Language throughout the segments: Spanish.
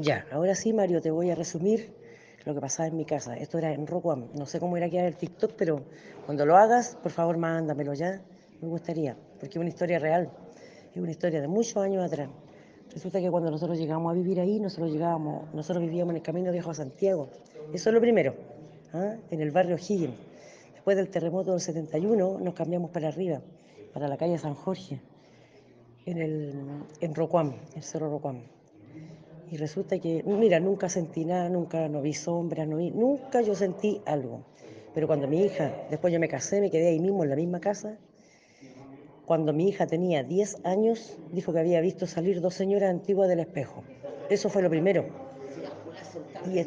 Ya, ahora sí, Mario, te voy a resumir lo que pasaba en mi casa. Esto era en Rocuam. No sé cómo era quedar el TikTok, pero cuando lo hagas, por favor, mándamelo ya. Me gustaría, porque es una historia real. Es una historia de muchos años atrás. Resulta que cuando nosotros llegamos a vivir ahí, nosotros vivíamos en el camino viejo a Santiago. Eso es lo primero, ¿ah? en el barrio Higgins. Después del terremoto del 71 nos cambiamos para arriba, para la calle San Jorge, en, en Rocuam, el Cerro Rocuam. Y resulta que, mira, nunca sentí nada, nunca no vi sombras, nunca yo sentí algo. Pero cuando mi hija, después yo me casé, me quedé ahí mismo en la misma casa, cuando mi hija tenía 10 años, dijo que había visto salir dos señoras antiguas del espejo. Eso fue lo primero. Y,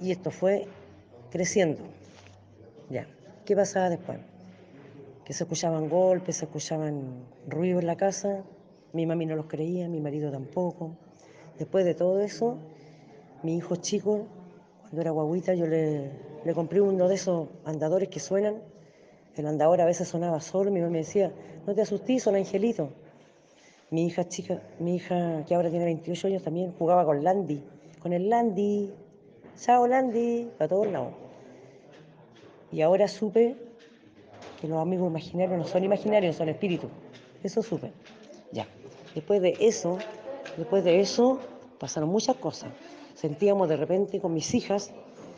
y esto fue creciendo. Ya. ¿Qué pasaba después? Que se escuchaban golpes, se escuchaban ruidos en la casa. Mi mami no los creía, mi marido tampoco. Después de todo eso, mi hijo chico, cuando era guaguita, yo le, compré uno de esos andadores que suenan el andador a veces sonaba solo, mi mamá me decía, no te asustes, son angelitos. Mi hija chica, mi hija que ahora tiene 28 años también jugaba con Landy, con el Landy, chao Landy, a todos lados. Y ahora supe que los amigos imaginarios no son imaginarios, son espíritus. Eso supe. Ya. Después de eso, después de eso pasaron muchas cosas. Sentíamos de repente con mis hijas,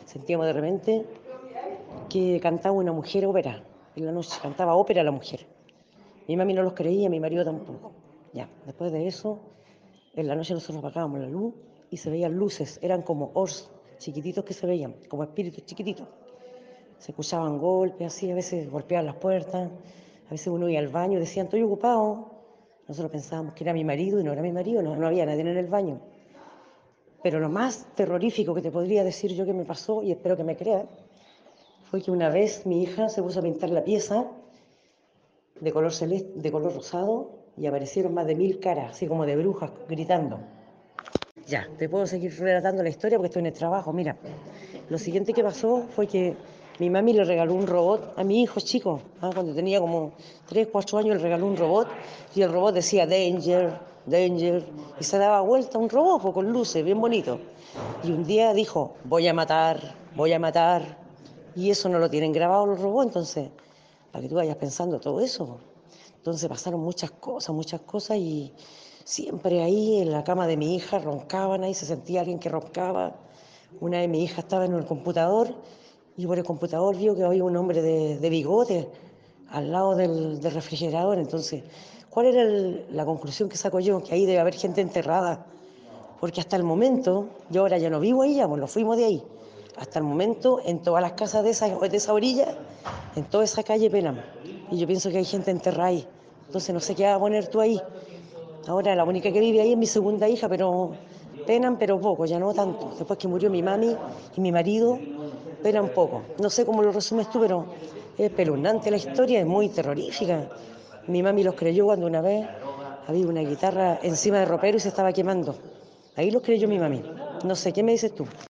sentíamos de repente que cantaba una mujer ópera en la noche, cantaba ópera la mujer. Mi mami no los creía, mi marido tampoco. Ya, después de eso, en la noche nosotros apagábamos la luz y se veían luces, eran como ors chiquititos que se veían, como espíritus chiquititos. Se escuchaban golpes así, a veces golpeaban las puertas, a veces uno iba al baño y decían, estoy ocupado. Nosotros pensábamos que era mi marido y no era mi marido, no, no había nadie en el baño. Pero lo más terrorífico que te podría decir yo que me pasó, y espero que me creas, fue que una vez mi hija se puso a pintar la pieza de color celeste, de color rosado, y aparecieron más de mil caras, así como de brujas, gritando. Ya, te puedo seguir relatando la historia porque estoy en el trabajo. Mira, lo siguiente que pasó fue que mi mami le regaló un robot a mi hijo chico, ¿ah? cuando tenía como 3, 4 años, le regaló un robot y el robot decía Danger, Danger, y se daba vuelta un robot con luces, bien bonito. Y un día dijo, voy a matar, voy a matar, y eso no lo tienen grabado los robots, entonces, para que tú vayas pensando todo eso. Entonces pasaron muchas cosas, muchas cosas y siempre ahí en la cama de mi hija roncaban, ahí se sentía alguien que roncaba. Una vez mi hija estaba en el computador y por el computador vio que había un hombre de, de bigote al lado del, del, refrigerador. Entonces, ¿cuál era el, la conclusión que saco yo? Que ahí debe haber gente enterrada. Porque hasta el momento, yo ahora ya no vivo ahí, ya, pues nos fuimos de ahí hasta el momento en todas las casas de esa, de esa orilla, en toda esa calle penan. Y yo pienso que hay gente enterrada ahí. Entonces no sé qué vas a poner tú ahí. Ahora la única que vive ahí es mi segunda hija, pero penan, pero poco, ya no tanto. Después que murió mi mami y mi marido, penan poco. No sé cómo lo resumes tú, pero es pelunante la historia, es muy terrorífica. Mi mami los creyó cuando una vez había una guitarra encima del ropero y se estaba quemando. Ahí los creyó mi mami. No sé, ¿qué me dices tú?